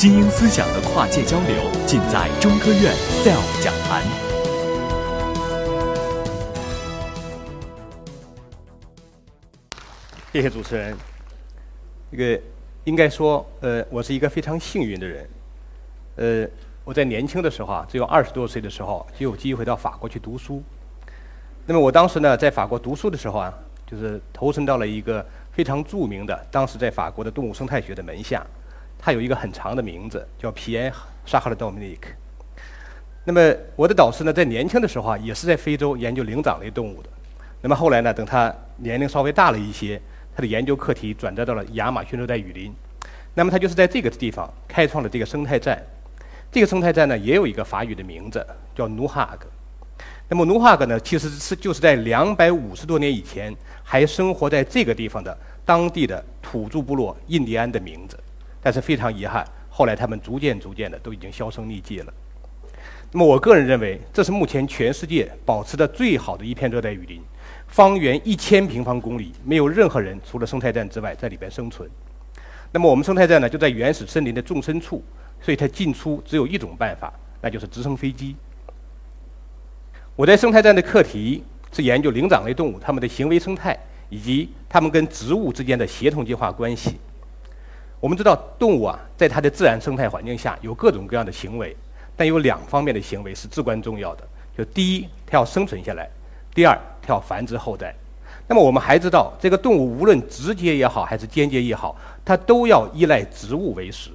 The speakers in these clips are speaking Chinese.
精英思想的跨界交流，尽在中科院 SELF 讲坛。谢谢主持人。这个应该说，呃，我是一个非常幸运的人。呃，我在年轻的时候啊，只有二十多岁的时候，就有机会到法国去读书。那么我当时呢，在法国读书的时候啊，就是投身到了一个非常著名的，当时在法国的动物生态学的门下。他有一个很长的名字，叫皮埃沙哈勒多米尼克。那么我的导师呢，在年轻的时候啊，也是在非洲研究灵长类动物的。那么后来呢，等他年龄稍微大了一些，他的研究课题转折到了亚马逊热带雨林。那么他就是在这个地方开创了这个生态站。这个生态站呢，也有一个法语的名字，叫努哈格。那么努哈格呢，其实是就是在两百五十多年以前还生活在这个地方的当地的土著部落印第安的名字。但是非常遗憾，后来他们逐渐逐渐的都已经销声匿迹了。那么我个人认为，这是目前全世界保持的最好的一片热带雨林，方圆一千平方公里，没有任何人除了生态站之外在里边生存。那么我们生态站呢，就在原始森林的纵深处，所以它进出只有一种办法，那就是直升飞机。我在生态站的课题是研究灵长类动物它们的行为生态以及它们跟植物之间的协同进化关系。我们知道，动物啊，在它的自然生态环境下有各种各样的行为，但有两方面的行为是至关重要的。就第一，它要生存下来；第二，它要繁殖后代。那么我们还知道，这个动物无论直接也好，还是间接也好，它都要依赖植物为食。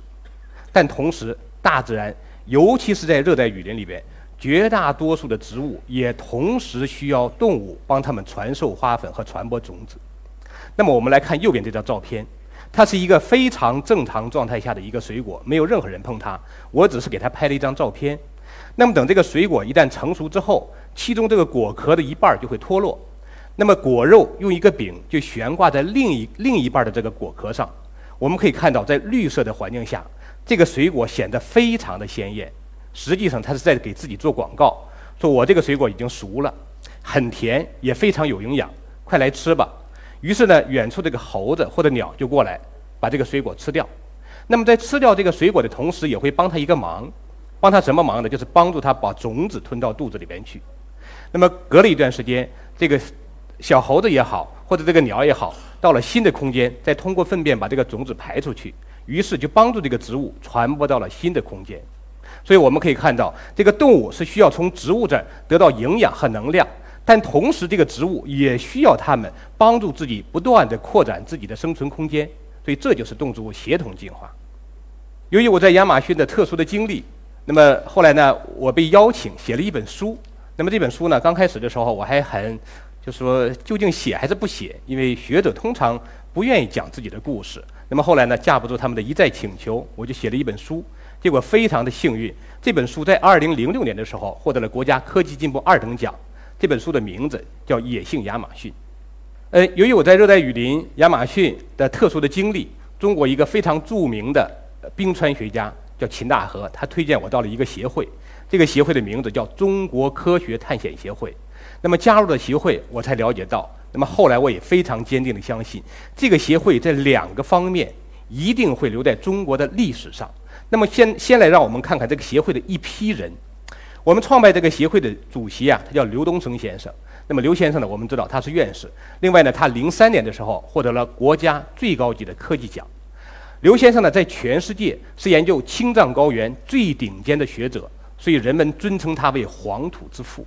但同时，大自然，尤其是在热带雨林里边，绝大多数的植物也同时需要动物帮它们传授花粉和传播种子。那么我们来看右边这张照片。它是一个非常正常状态下的一个水果，没有任何人碰它。我只是给它拍了一张照片。那么等这个水果一旦成熟之后，其中这个果壳的一半就会脱落，那么果肉用一个柄就悬挂在另一另一半的这个果壳上。我们可以看到，在绿色的环境下，这个水果显得非常的鲜艳。实际上，它是在给自己做广告，说我这个水果已经熟了，很甜，也非常有营养，快来吃吧。于是呢，远处这个猴子或者鸟就过来，把这个水果吃掉。那么在吃掉这个水果的同时，也会帮他一个忙，帮他什么忙呢？就是帮助他把种子吞到肚子里边去。那么隔了一段时间，这个小猴子也好，或者这个鸟也好，到了新的空间，再通过粪便把这个种子排出去，于是就帮助这个植物传播到了新的空间。所以我们可以看到，这个动物是需要从植物这儿得到营养和能量。但同时，这个植物也需要它们帮助自己不断地扩展自己的生存空间，所以这就是动植物协同进化。由于我在亚马逊的特殊的经历，那么后来呢，我被邀请写了一本书。那么这本书呢，刚开始的时候我还很，就是说究竟写还是不写？因为学者通常不愿意讲自己的故事。那么后来呢，架不住他们的一再请求，我就写了一本书。结果非常的幸运，这本书在2006年的时候获得了国家科技进步二等奖。这本书的名字叫《野性亚马逊》。呃，由于我在热带雨林亚马逊的特殊的经历，中国一个非常著名的冰川学家叫秦大河，他推荐我到了一个协会，这个协会的名字叫中国科学探险协会。那么加入了协会，我才了解到，那么后来我也非常坚定的相信，这个协会在两个方面一定会留在中国的历史上。那么先先来让我们看看这个协会的一批人。我们创办这个协会的主席啊，他叫刘东升先生。那么刘先生呢，我们知道他是院士。另外呢，他零三年的时候获得了国家最高级的科技奖。刘先生呢，在全世界是研究青藏高原最顶尖的学者，所以人们尊称他为“黄土之父”。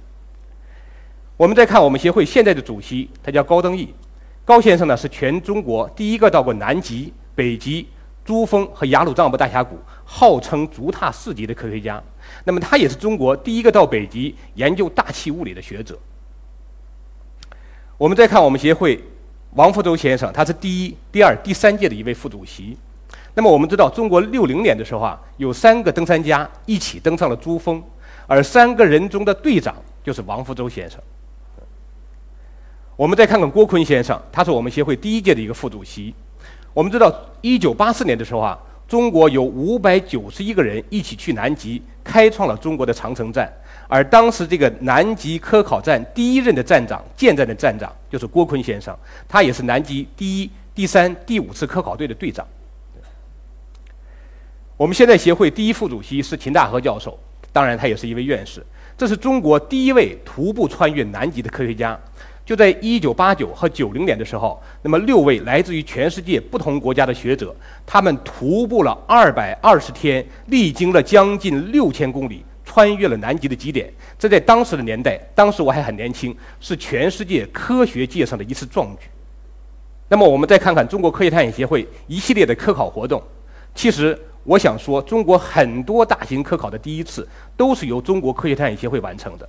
我们再看我们协会现在的主席，他叫高登义。高先生呢，是全中国第一个到过南极、北极、珠峰和雅鲁藏布大峡谷，号称“足踏四极”的科学家。那么他也是中国第一个到北极研究大气物理的学者。我们再看我们协会王福洲先生，他是第一、第二、第三届的一位副主席。那么我们知道，中国六零年的时候啊，有三个登山家一起登上了珠峰，而三个人中的队长就是王福洲先生。我们再看看郭坤先生，他是我们协会第一届的一个副主席。我们知道，一九八四年的时候啊。中国有五百九十一个人一起去南极，开创了中国的长城站。而当时这个南极科考站第一任的站长、建站的站长就是郭坤先生，他也是南极第一、第三、第五次科考队的队长。我们现在协会第一副主席是秦大河教授，当然他也是一位院士。这是中国第一位徒步穿越南极的科学家。就在1989和90年的时候，那么六位来自于全世界不同国家的学者，他们徒步了220天，历经了将近6000公里，穿越了南极的极点。这在当时的年代，当时我还很年轻，是全世界科学界上的一次壮举。那么我们再看看中国科学探险协会一系列的科考活动，其实我想说，中国很多大型科考的第一次都是由中国科学探险协会完成的。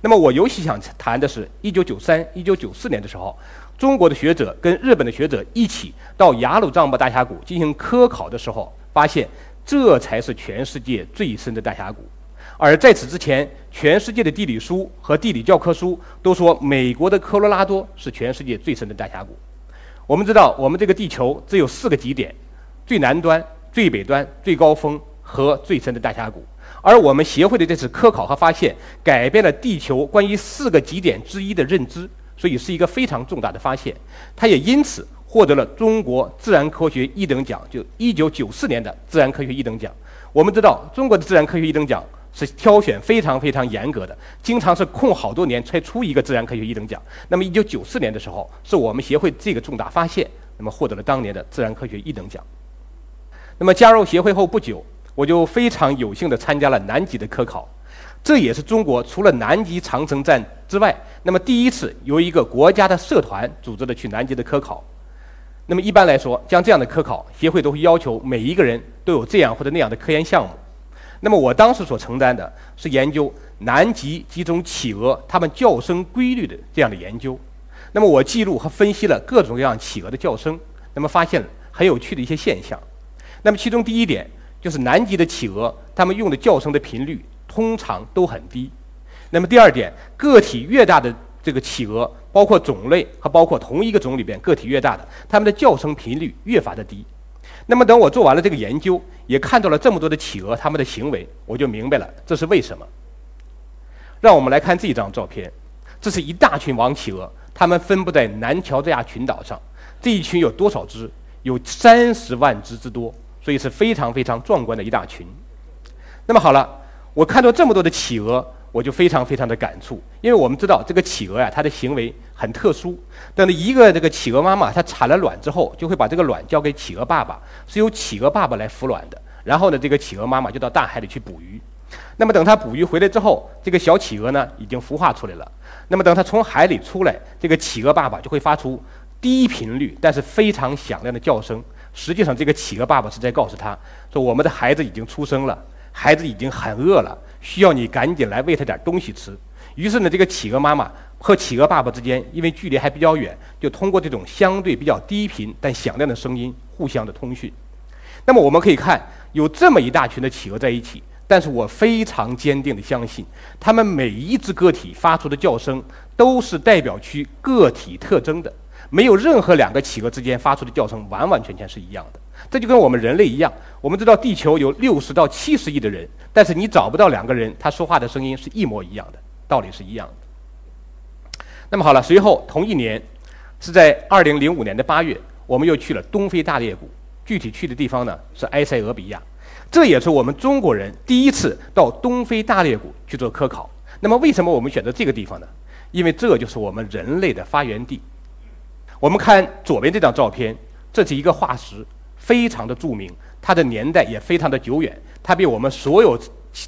那么我尤其想谈的是1993、1994年的时候，中国的学者跟日本的学者一起到雅鲁藏布大峡谷进行科考的时候，发现这才是全世界最深的大峡谷。而在此之前，全世界的地理书和地理教科书都说美国的科罗拉多是全世界最深的大峡谷。我们知道，我们这个地球只有四个极点：最南端、最北端、最高峰和最深的大峡谷。而我们协会的这次科考和发现，改变了地球关于四个极点之一的认知，所以是一个非常重大的发现。它也因此获得了中国自然科学一等奖，就一九九四年的自然科学一等奖。我们知道，中国的自然科学一等奖是挑选非常非常严格的，经常是空好多年才出一个自然科学一等奖。那么一九九四年的时候，是我们协会这个重大发现，那么获得了当年的自然科学一等奖。那么加入协会后不久。我就非常有幸地参加了南极的科考，这也是中国除了南极长城站之外，那么第一次由一个国家的社团组织的去南极的科考。那么一般来说，像这样的科考，协会都会要求每一个人都有这样或者那样的科研项目。那么我当时所承担的是研究南极几种企鹅它们叫声规律的这样的研究。那么我记录和分析了各种各样企鹅的叫声，那么发现很有趣的一些现象。那么其中第一点。就是南极的企鹅，它们用的叫声的频率通常都很低。那么第二点，个体越大的这个企鹅，包括种类和包括同一个种里边个体越大的，它们的叫声频率越发的低。那么等我做完了这个研究，也看到了这么多的企鹅它们的行为，我就明白了这是为什么。让我们来看这张照片，这是一大群王企鹅，它们分布在南乔治亚群岛上。这一群有多少只？有三十万只之多。所以是非常非常壮观的一大群。那么好了，我看到这么多的企鹅，我就非常非常的感触，因为我们知道这个企鹅呀，它的行为很特殊。等一个这个企鹅妈妈它产了卵之后，就会把这个卵交给企鹅爸爸，是由企鹅爸爸来孵卵的。然后呢，这个企鹅妈妈就到大海里去捕鱼。那么等它捕鱼回来之后，这个小企鹅呢已经孵化出来了。那么等它从海里出来，这个企鹅爸爸就会发出低频率但是非常响亮的叫声。实际上，这个企鹅爸爸是在告诉他说：“我们的孩子已经出生了，孩子已经很饿了，需要你赶紧来喂他点东西吃。”于是呢，这个企鹅妈妈和企鹅爸爸之间，因为距离还比较远，就通过这种相对比较低频但响亮的声音互相的通讯。那么我们可以看，有这么一大群的企鹅在一起，但是我非常坚定的相信，它们每一只个体发出的叫声都是代表区个体特征的。没有任何两个企鹅之间发出的叫声完完全全是一样的，这就跟我们人类一样。我们知道地球有六十到七十亿的人，但是你找不到两个人他说话的声音是一模一样的，道理是一样的。那么好了，随后同一年，是在二零零五年的八月，我们又去了东非大裂谷，具体去的地方呢是埃塞俄比亚，这也是我们中国人第一次到东非大裂谷去做科考。那么为什么我们选择这个地方呢？因为这就是我们人类的发源地。我们看左边这张照片，这是一个化石，非常的著名，它的年代也非常的久远，它比我们所有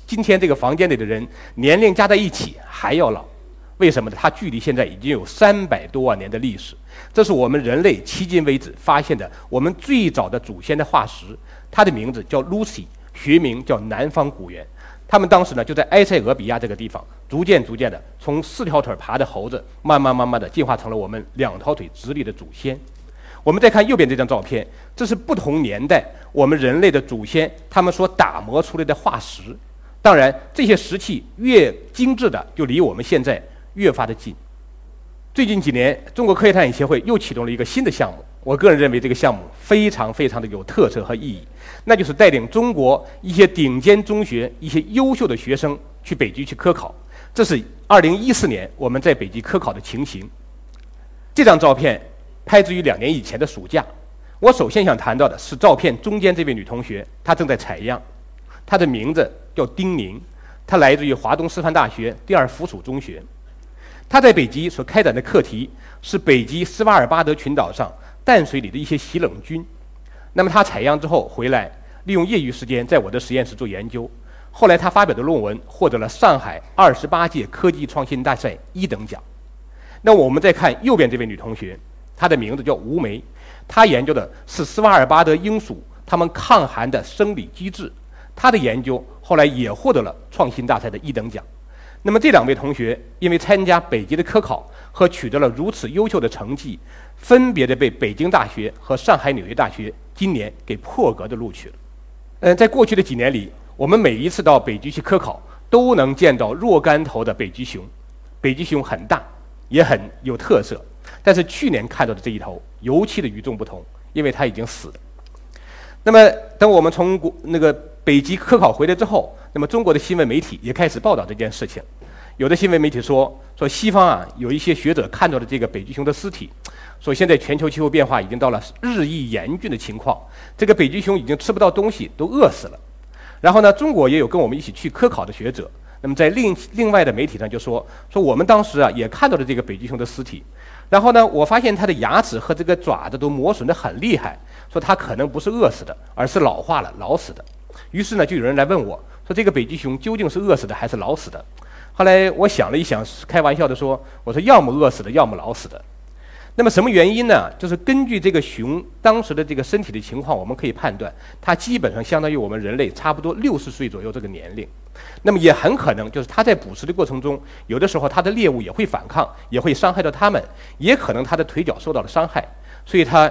今天这个房间里的人年龄加在一起还要老。为什么呢？它距离现在已经有三百多万年的历史，这是我们人类迄今为止发现的我们最早的祖先的化石，它的名字叫 Lucy，学名叫南方古猿。他们当时呢，就在埃塞俄比亚这个地方，逐渐逐渐的从四条腿爬的猴子，慢慢慢慢的进化成了我们两条腿直立的祖先。我们再看右边这张照片，这是不同年代我们人类的祖先他们所打磨出来的化石。当然，这些石器越精致的，就离我们现在越发的近。最近几年，中国科学探险协会又启动了一个新的项目。我个人认为这个项目非常非常的有特色和意义，那就是带领中国一些顶尖中学一些优秀的学生去北极去科考。这是二零一四年我们在北极科考的情形。这张照片拍自于两年以前的暑假，我首先想谈到的是照片中间这位女同学，她正在采样，她的名字叫丁宁，她来自于华东师范大学第二附属中学。她在北极所开展的课题是北极斯瓦尔巴德群岛上淡水里的一些喜冷菌。那么她采样之后回来，利用业余时间在我的实验室做研究。后来她发表的论文获得了上海二十八届科技创新大赛一等奖。那我们再看右边这位女同学，她的名字叫吴梅，她研究的是斯瓦尔巴德鹰属它们抗寒的生理机制。她的研究后来也获得了创新大赛的一等奖。那么这两位同学因为参加北极的科考和取得了如此优秀的成绩，分别的被北京大学和上海纽约大学今年给破格的录取了。嗯，在过去的几年里，我们每一次到北极去科考，都能见到若干头的北极熊。北极熊很大，也很有特色。但是去年看到的这一头尤其的与众不同，因为它已经死了。那么，等我们从国那个北极科考回来之后，那么中国的新闻媒体也开始报道这件事情。有的新闻媒体说，说西方啊有一些学者看到了这个北极熊的尸体，说现在全球气候变化已经到了日益严峻的情况，这个北极熊已经吃不到东西，都饿死了。然后呢，中国也有跟我们一起去科考的学者，那么在另另外的媒体上就说，说我们当时啊也看到了这个北极熊的尸体，然后呢，我发现它的牙齿和这个爪子都磨损得很厉害，说它可能不是饿死的，而是老化了、老死的。于是呢，就有人来问我说，这个北极熊究竟是饿死的还是老死的？后来我想了一想，开玩笑的说：“我说要么饿死的，要么老死的。那么什么原因呢？就是根据这个熊当时的这个身体的情况，我们可以判断，它基本上相当于我们人类差不多六十岁左右这个年龄。那么也很可能就是它在捕食的过程中，有的时候它的猎物也会反抗，也会伤害到它们，也可能它的腿脚受到了伤害，所以它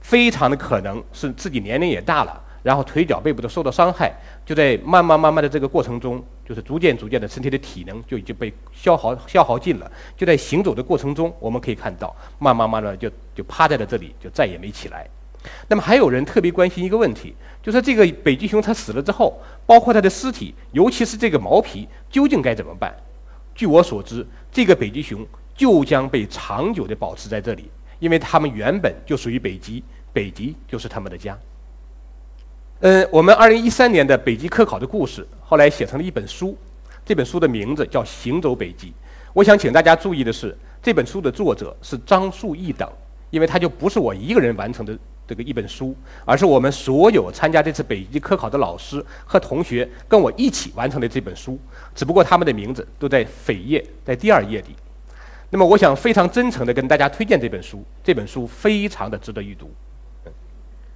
非常的可能是自己年龄也大了。”然后腿脚背部都受到伤害，就在慢慢慢慢的这个过程中，就是逐渐逐渐的身体的体能就已经被消耗消耗尽了。就在行走的过程中，我们可以看到，慢慢慢的就就趴在了这里，就再也没起来。那么还有人特别关心一个问题，就是这个北极熊它死了之后，包括它的尸体，尤其是这个毛皮，究竟该怎么办？据我所知，这个北极熊就将被长久的保持在这里，因为它们原本就属于北极，北极就是它们的家。嗯，我们二零一三年的北极科考的故事，后来写成了一本书。这本书的名字叫《行走北极》。我想请大家注意的是，这本书的作者是张树义等，因为他就不是我一个人完成的这个一本书，而是我们所有参加这次北极科考的老师和同学跟我一起完成的这本书。只不过他们的名字都在扉页，在第二页里。那么，我想非常真诚地跟大家推荐这本书，这本书非常的值得一读。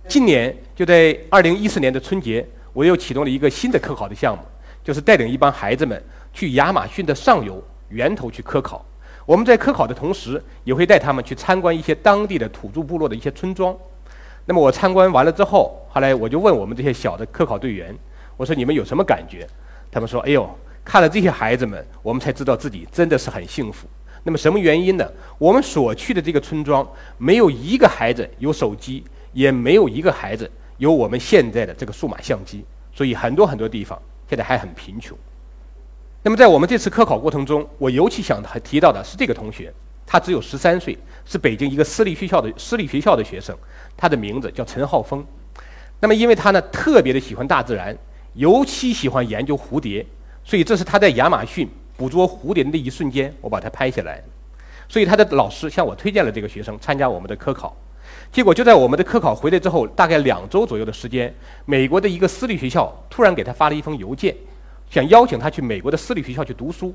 今年就在二零一四年的春节，我又启动了一个新的科考的项目，就是带领一帮孩子们去亚马逊的上游源头去科考。我们在科考的同时，也会带他们去参观一些当地的土著部落的一些村庄。那么我参观完了之后，后来我就问我们这些小的科考队员，我说你们有什么感觉？他们说：哎呦，看了这些孩子们，我们才知道自己真的是很幸福。那么什么原因呢？我们所去的这个村庄，没有一个孩子有手机。也没有一个孩子有我们现在的这个数码相机，所以很多很多地方现在还很贫穷。那么在我们这次科考过程中，我尤其想提到的是这个同学，他只有十三岁，是北京一个私立学校的私立学校的学生，他的名字叫陈浩峰。那么因为他呢特别的喜欢大自然，尤其喜欢研究蝴蝶，所以这是他在亚马逊捕捉蝴蝶的那一瞬间，我把它拍下来。所以他的老师向我推荐了这个学生参加我们的科考。结果就在我们的科考回来之后，大概两周左右的时间，美国的一个私立学校突然给他发了一封邮件，想邀请他去美国的私立学校去读书。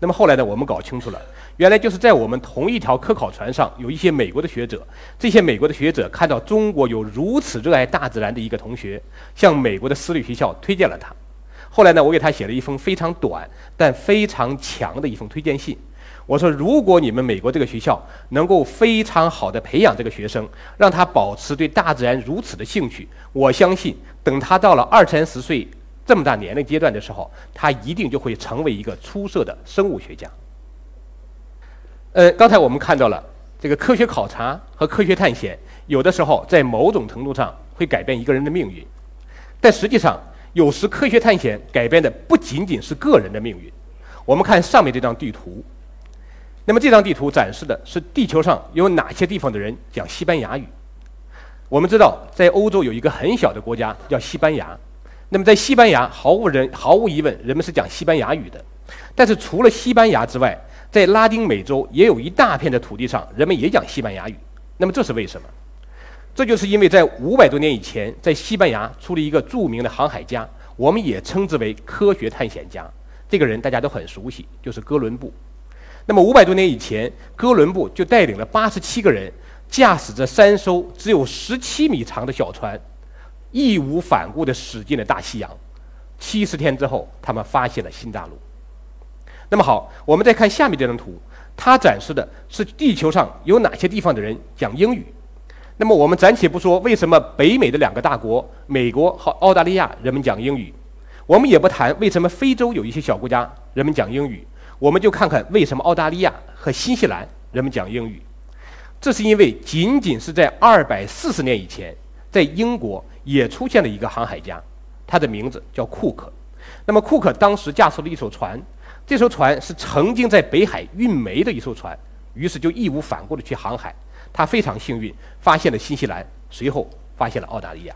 那么后来呢，我们搞清楚了，原来就是在我们同一条科考船上有一些美国的学者，这些美国的学者看到中国有如此热爱大自然的一个同学，向美国的私立学校推荐了他。后来呢，我给他写了一封非常短但非常强的一封推荐信。我说，如果你们美国这个学校能够非常好的培养这个学生，让他保持对大自然如此的兴趣，我相信等他到了二三十岁这么大年龄阶段的时候，他一定就会成为一个出色的生物学家。呃，刚才我们看到了这个科学考察和科学探险，有的时候在某种程度上会改变一个人的命运，但实际上有时科学探险改变的不仅仅是个人的命运。我们看上面这张地图。那么这张地图展示的是地球上有哪些地方的人讲西班牙语？我们知道，在欧洲有一个很小的国家叫西班牙。那么在西班牙，毫无人毫无疑问，人们是讲西班牙语的。但是除了西班牙之外，在拉丁美洲也有一大片的土地上，人们也讲西班牙语。那么这是为什么？这就是因为在五百多年以前，在西班牙出了一个著名的航海家，我们也称之为科学探险家。这个人大家都很熟悉，就是哥伦布。那么五百多年以前，哥伦布就带领了八十七个人，驾驶着三艘只有十七米长的小船。义无反顾地驶进了大西洋。七十天之后，他们发现了新大陆。那么好，我们再看下面这张图，它展示的是地球上有哪些地方的人讲英语。那么我们暂且不说为什么北美的两个大国美国和澳大利亚人们讲英语，我们也不谈为什么非洲有一些小国家人们讲英语，我们就看看为什么澳大利亚和新西兰人们讲英语。这是因为仅仅是在二百四十年以前，在英国。也出现了一个航海家，他的名字叫库克。那么库克当时驾驶了一艘船，这艘船是曾经在北海运煤的一艘船，于是就义无反顾地去航海。他非常幸运，发现了新西兰，随后发现了澳大利亚。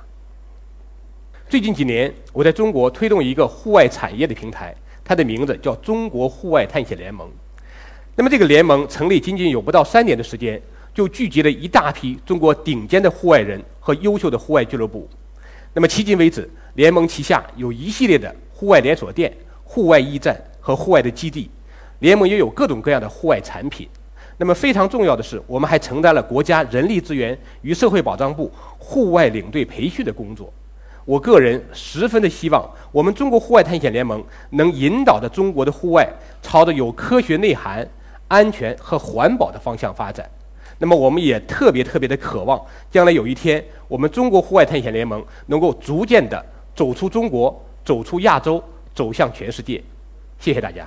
最近几年，我在中国推动一个户外产业的平台，它的名字叫中国户外探险联盟。那么这个联盟成立仅仅有不到三年的时间。就聚集了一大批中国顶尖的户外人和优秀的户外俱乐部。那么迄今为止，联盟旗下有一系列的户外连锁店、户外驿站和户外的基地。联盟也有各种各样的户外产品。那么非常重要的是，我们还承担了国家人力资源与社会保障部户外领队培训的工作。我个人十分的希望，我们中国户外探险联盟能引导着中国的户外朝着有科学内涵、安全和环保的方向发展。那么，我们也特别特别的渴望，将来有一天，我们中国户外探险联盟能够逐渐的走出中国，走出亚洲，走向全世界。谢谢大家。